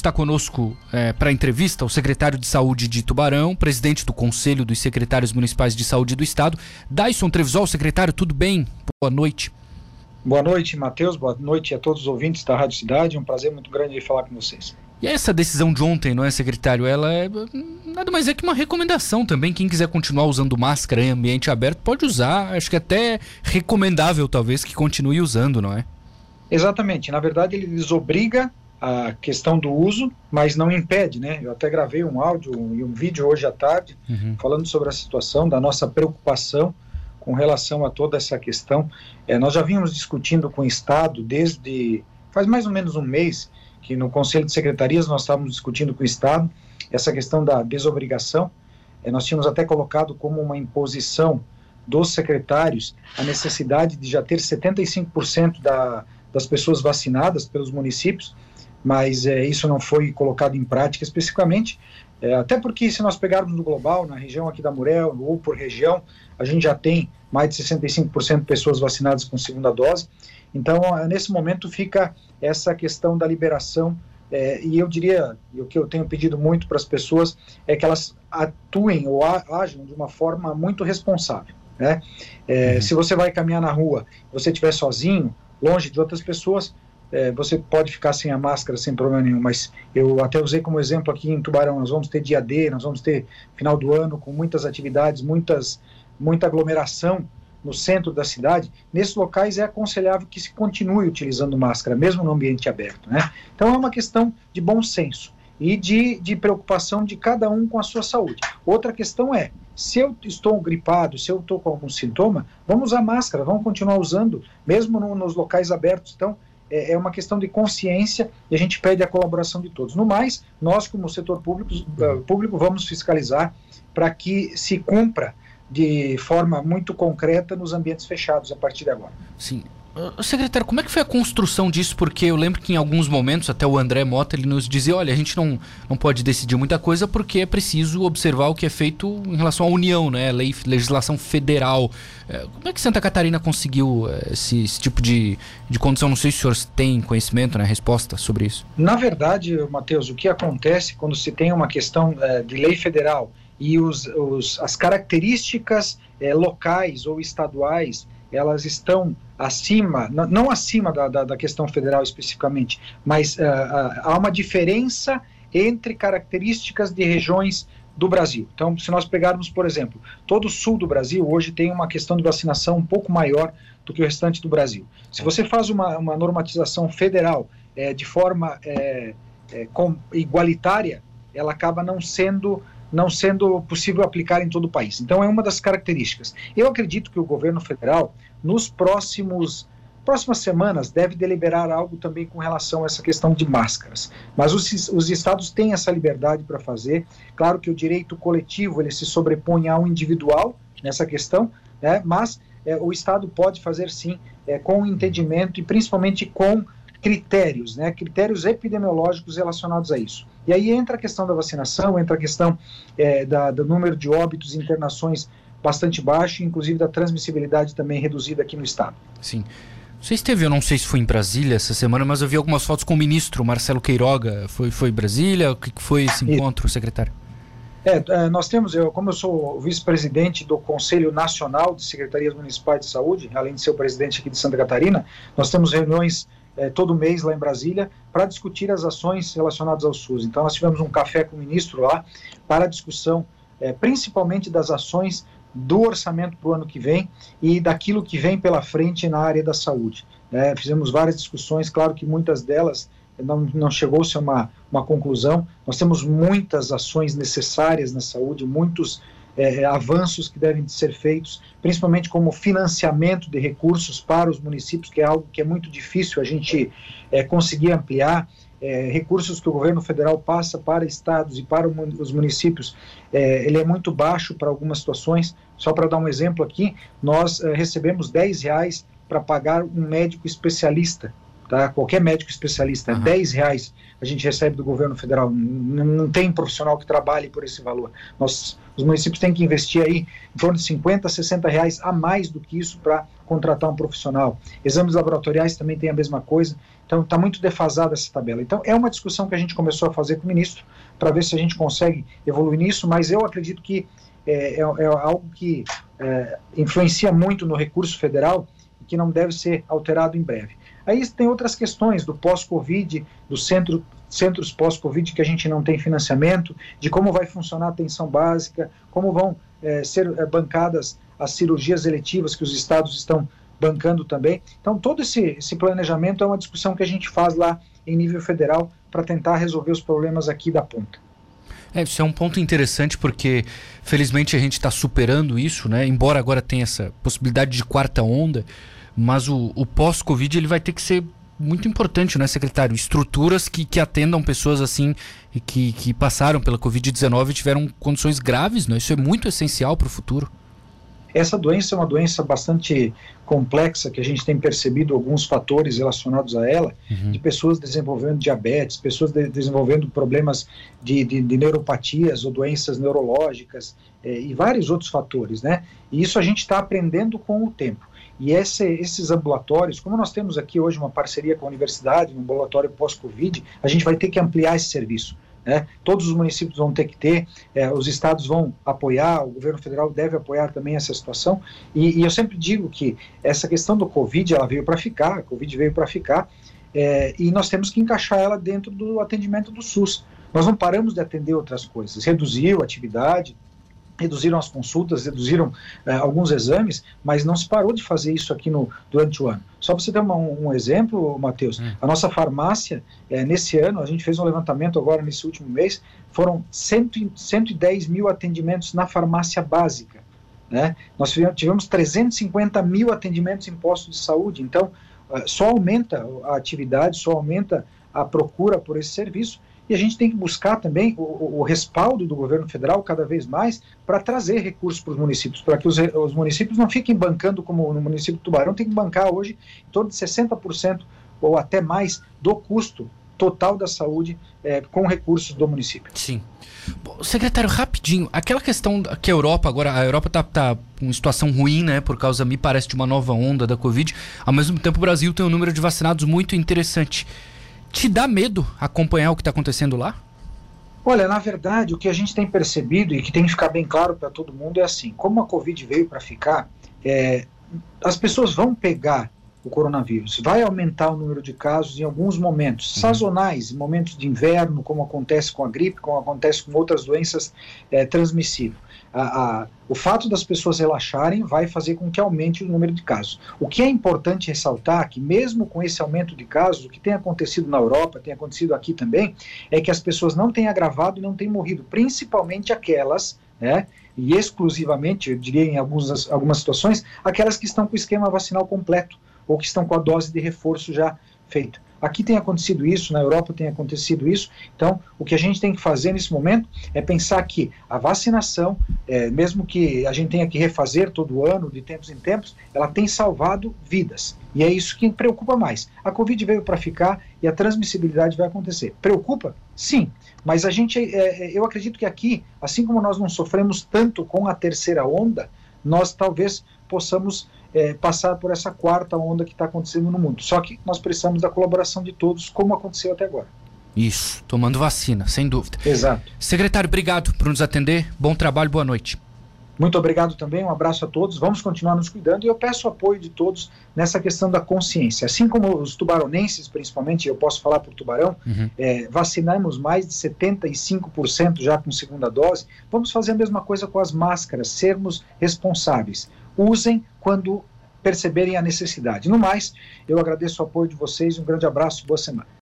está conosco é, para entrevista o secretário de Saúde de Tubarão, presidente do Conselho dos Secretários Municipais de Saúde do Estado, Dyson Trevisol. Secretário, tudo bem? Boa noite. Boa noite, Matheus. Boa noite a todos os ouvintes da Rádio Cidade. É um prazer muito grande de falar com vocês. E essa decisão de ontem, não é, secretário? Ela é nada mais é que uma recomendação também. Quem quiser continuar usando máscara em ambiente aberto pode usar. Acho que até recomendável, talvez, que continue usando, não é? Exatamente. Na verdade, ele desobriga a questão do uso, mas não impede, né? Eu até gravei um áudio e um vídeo hoje à tarde uhum. falando sobre a situação, da nossa preocupação com relação a toda essa questão. É, nós já vínhamos discutindo com o Estado desde faz mais ou menos um mês que no Conselho de Secretarias nós estávamos discutindo com o Estado essa questão da desobrigação. É, nós tínhamos até colocado como uma imposição dos secretários a necessidade de já ter 75% da, das pessoas vacinadas pelos municípios, mas é, isso não foi colocado em prática especificamente, é, até porque se nós pegarmos no global, na região aqui da Murel, ou por região, a gente já tem mais de 65% de pessoas vacinadas com segunda dose, então nesse momento fica essa questão da liberação é, e eu diria, e o que eu tenho pedido muito para as pessoas é que elas atuem ou ajam de uma forma muito responsável. Né? É, uhum. Se você vai caminhar na rua, você estiver sozinho, longe de outras pessoas, é, você pode ficar sem a máscara sem problema nenhum, mas eu até usei como exemplo aqui em Tubarão, nós vamos ter dia D, nós vamos ter final do ano com muitas atividades, muitas, muita aglomeração, no centro da cidade, nesses locais é aconselhável que se continue utilizando máscara, mesmo no ambiente aberto. Né? Então é uma questão de bom senso e de, de preocupação de cada um com a sua saúde. Outra questão é, se eu estou gripado, se eu estou com algum sintoma, vamos usar máscara, vamos continuar usando, mesmo no, nos locais abertos. Então, é, é, uma questão de consciência e a gente pede a colaboração de todos. No mais, nós, como setor público, uh, público vamos fiscalizar para que se cumpra de forma muito concreta nos ambientes fechados a partir de agora. Sim. Secretário, como é que foi a construção disso? Porque eu lembro que em alguns momentos, até o André Mota, ele nos dizia, olha, a gente não, não pode decidir muita coisa porque é preciso observar o que é feito em relação à União, né? Lei, legislação federal. Uh, como é que Santa Catarina conseguiu uh, esse, esse, tipo de, de condição? Não sei se o senhor tem conhecimento, né? Resposta sobre isso. Na verdade, Matheus, o que acontece quando se tem uma questão eh, de lei federal e os, os, as características é, locais ou estaduais elas estão acima, não acima da, da, da questão federal especificamente, mas uh, uh, há uma diferença entre características de regiões do Brasil. Então, se nós pegarmos, por exemplo, todo o sul do Brasil hoje tem uma questão de vacinação um pouco maior do que o restante do Brasil. Se você faz uma, uma normatização federal é, de forma é, é, igualitária, ela acaba não sendo não sendo possível aplicar em todo o país. Então é uma das características. Eu acredito que o governo federal, nos próximos próximas semanas, deve deliberar algo também com relação a essa questão de máscaras. Mas os, os estados têm essa liberdade para fazer. Claro que o direito coletivo ele se sobrepõe ao individual nessa questão, né? mas é, o estado pode fazer sim é, com entendimento e principalmente com critérios, né, critérios epidemiológicos relacionados a isso. E aí entra a questão da vacinação, entra a questão é, da, do número de óbitos e internações bastante baixo, inclusive da transmissibilidade também reduzida aqui no estado. Sim. Você esteve, eu não sei se foi em Brasília essa semana, mas eu vi algumas fotos com o ministro Marcelo Queiroga. Foi, foi Brasília? O que foi esse encontro, Isso. secretário? É, é, nós temos, eu, como eu sou vice-presidente do Conselho Nacional de Secretarias Municipais de Saúde, além de ser o presidente aqui de Santa Catarina, nós temos reuniões é, todo mês lá em Brasília para discutir as ações relacionadas ao SUS. Então, nós tivemos um café com o ministro lá para a discussão, é, principalmente das ações do orçamento para o ano que vem e daquilo que vem pela frente na área da saúde. É, fizemos várias discussões, claro que muitas delas não, não chegou-se a uma, uma conclusão. Nós temos muitas ações necessárias na saúde, muitos é, avanços que devem ser feitos, principalmente como financiamento de recursos para os municípios, que é algo que é muito difícil a gente é, conseguir ampliar. É, recursos que o governo federal passa para estados e para os municípios, é, ele é muito baixo para algumas situações. Só para dar um exemplo aqui, nós é, recebemos 10 reais para pagar um médico especialista tá? Qualquer médico especialista, uhum. 10 reais a gente recebe do governo federal. Não, não tem profissional que trabalhe por esse valor. Nós, os municípios têm que investir aí em torno de 50, 60 reais a mais do que isso para contratar um profissional. Exames laboratoriais também tem a mesma coisa. Então está muito defasada essa tabela. Então é uma discussão que a gente começou a fazer com o ministro para ver se a gente consegue evoluir nisso, mas eu acredito que é, é, é algo que é, influencia muito no recurso federal e que não deve ser alterado em breve. Aí tem outras questões do pós-Covid, do centro, centros pós-Covid que a gente não tem financiamento, de como vai funcionar a atenção básica, como vão é, ser é, bancadas as cirurgias eletivas que os estados estão bancando também. Então, todo esse, esse planejamento é uma discussão que a gente faz lá em nível federal para tentar resolver os problemas aqui da ponta. É, isso é um ponto interessante porque, felizmente, a gente está superando isso, né? Embora agora tenha essa possibilidade de quarta onda, mas o, o pós-Covid ele vai ter que ser muito importante, né, secretário? Estruturas que, que atendam pessoas assim e que, que passaram pela Covid-19 e tiveram condições graves, né? Isso é muito essencial para o futuro. Essa doença é uma doença bastante complexa, que a gente tem percebido alguns fatores relacionados a ela, uhum. de pessoas desenvolvendo diabetes, pessoas de, desenvolvendo problemas de, de, de, neuropatias ou doenças neurológicas eh, e vários outros fatores, né? E isso a gente está aprendendo com o tempo. E esse, esses ambulatórios, como nós temos aqui hoje uma parceria com a universidade, um ambulatório pós-Covid, a gente vai ter que ampliar esse serviço. Né? Todos os municípios vão ter que ter, é, os estados vão apoiar, o governo federal deve apoiar também essa situação. E, e eu sempre digo que essa questão do Covid, ela veio para ficar, a Covid veio para ficar, é, e nós temos que encaixar ela dentro do atendimento do SUS. Nós não paramos de atender outras coisas, reduziu a atividade, reduziram as consultas, reduziram eh, alguns exames, mas não se parou de fazer isso aqui no, durante o ano. Só para você ter uma, um, exemplo, Matheus, hum. a nossa farmácia, eh, nesse ano, a gente fez um levantamento agora nesse último mês, foram 100, 110 mil atendimentos na farmácia básica. Né? Nós tivemos 350 mil atendimentos em postos de saúde, então eh, só aumenta a atividade, só aumenta a procura por esse serviço, e a gente tem que buscar também o, o respaldo do governo federal cada vez mais para trazer recursos para os municípios, para que os, os, municípios não fiquem bancando como no município de Tubarão, tem que bancar hoje em torno de 60% ou até mais do custo total da saúde é, com recursos do município. Sim. Bom, secretário, rapidinho, aquela questão que a Europa, agora, a Europa está tá com situação ruim, né, por causa, me parece, de uma nova onda da Covid, ao mesmo tempo o Brasil tem um número de vacinados muito interessante. Te dá medo acompanhar o que está acontecendo lá? Olha, na verdade, o que a gente tem percebido e que tem que ficar bem claro para todo mundo é assim: como a Covid veio para ficar, é, as pessoas vão pegar o coronavírus. Vai aumentar o número de casos em alguns momentos uhum. sazonais, em momentos de inverno, como acontece com a gripe, como acontece com outras doenças é, transmissíveis a, a, o fato das pessoas relaxarem vai fazer com que aumente o número de casos. O que é importante ressaltar que mesmo com esse aumento de casos, o que tem acontecido na Europa, tem acontecido aqui também, é que as pessoas não têm agravado e não têm morrido, principalmente aquelas, né, e exclusivamente, eu diria em algumas, algumas situações, aquelas que estão com o esquema vacinal completo ou que estão com a dose de reforço já feita. Aqui tem acontecido isso, na Europa tem acontecido isso. Então, o que a gente tem que fazer nesse momento é pensar que a vacinação, é, mesmo que a gente tenha que refazer todo ano, de tempos em tempos, ela tem salvado vidas. E é isso que preocupa mais. A Covid veio para ficar e a transmissibilidade vai acontecer. Preocupa? Sim. Mas a gente, é, é, eu acredito que aqui, assim como nós não sofremos tanto com a terceira onda, nós talvez possamos é, passar por essa quarta onda que está acontecendo no mundo. Só que nós precisamos da colaboração de todos, como aconteceu até agora. Isso, tomando vacina, sem dúvida. Exato. Secretário, obrigado por nos atender. Bom trabalho, boa noite. Muito obrigado também, um abraço a todos. Vamos continuar nos cuidando e eu peço apoio de todos nessa questão da consciência. Assim como os tubaronenses, principalmente, eu posso falar por Tubarão, uhum. é, vacinamos mais de 75% já com segunda dose. Vamos fazer a mesma coisa com as máscaras, sermos responsáveis usem quando perceberem a necessidade. No mais, eu agradeço o apoio de vocês, um grande abraço, boa semana.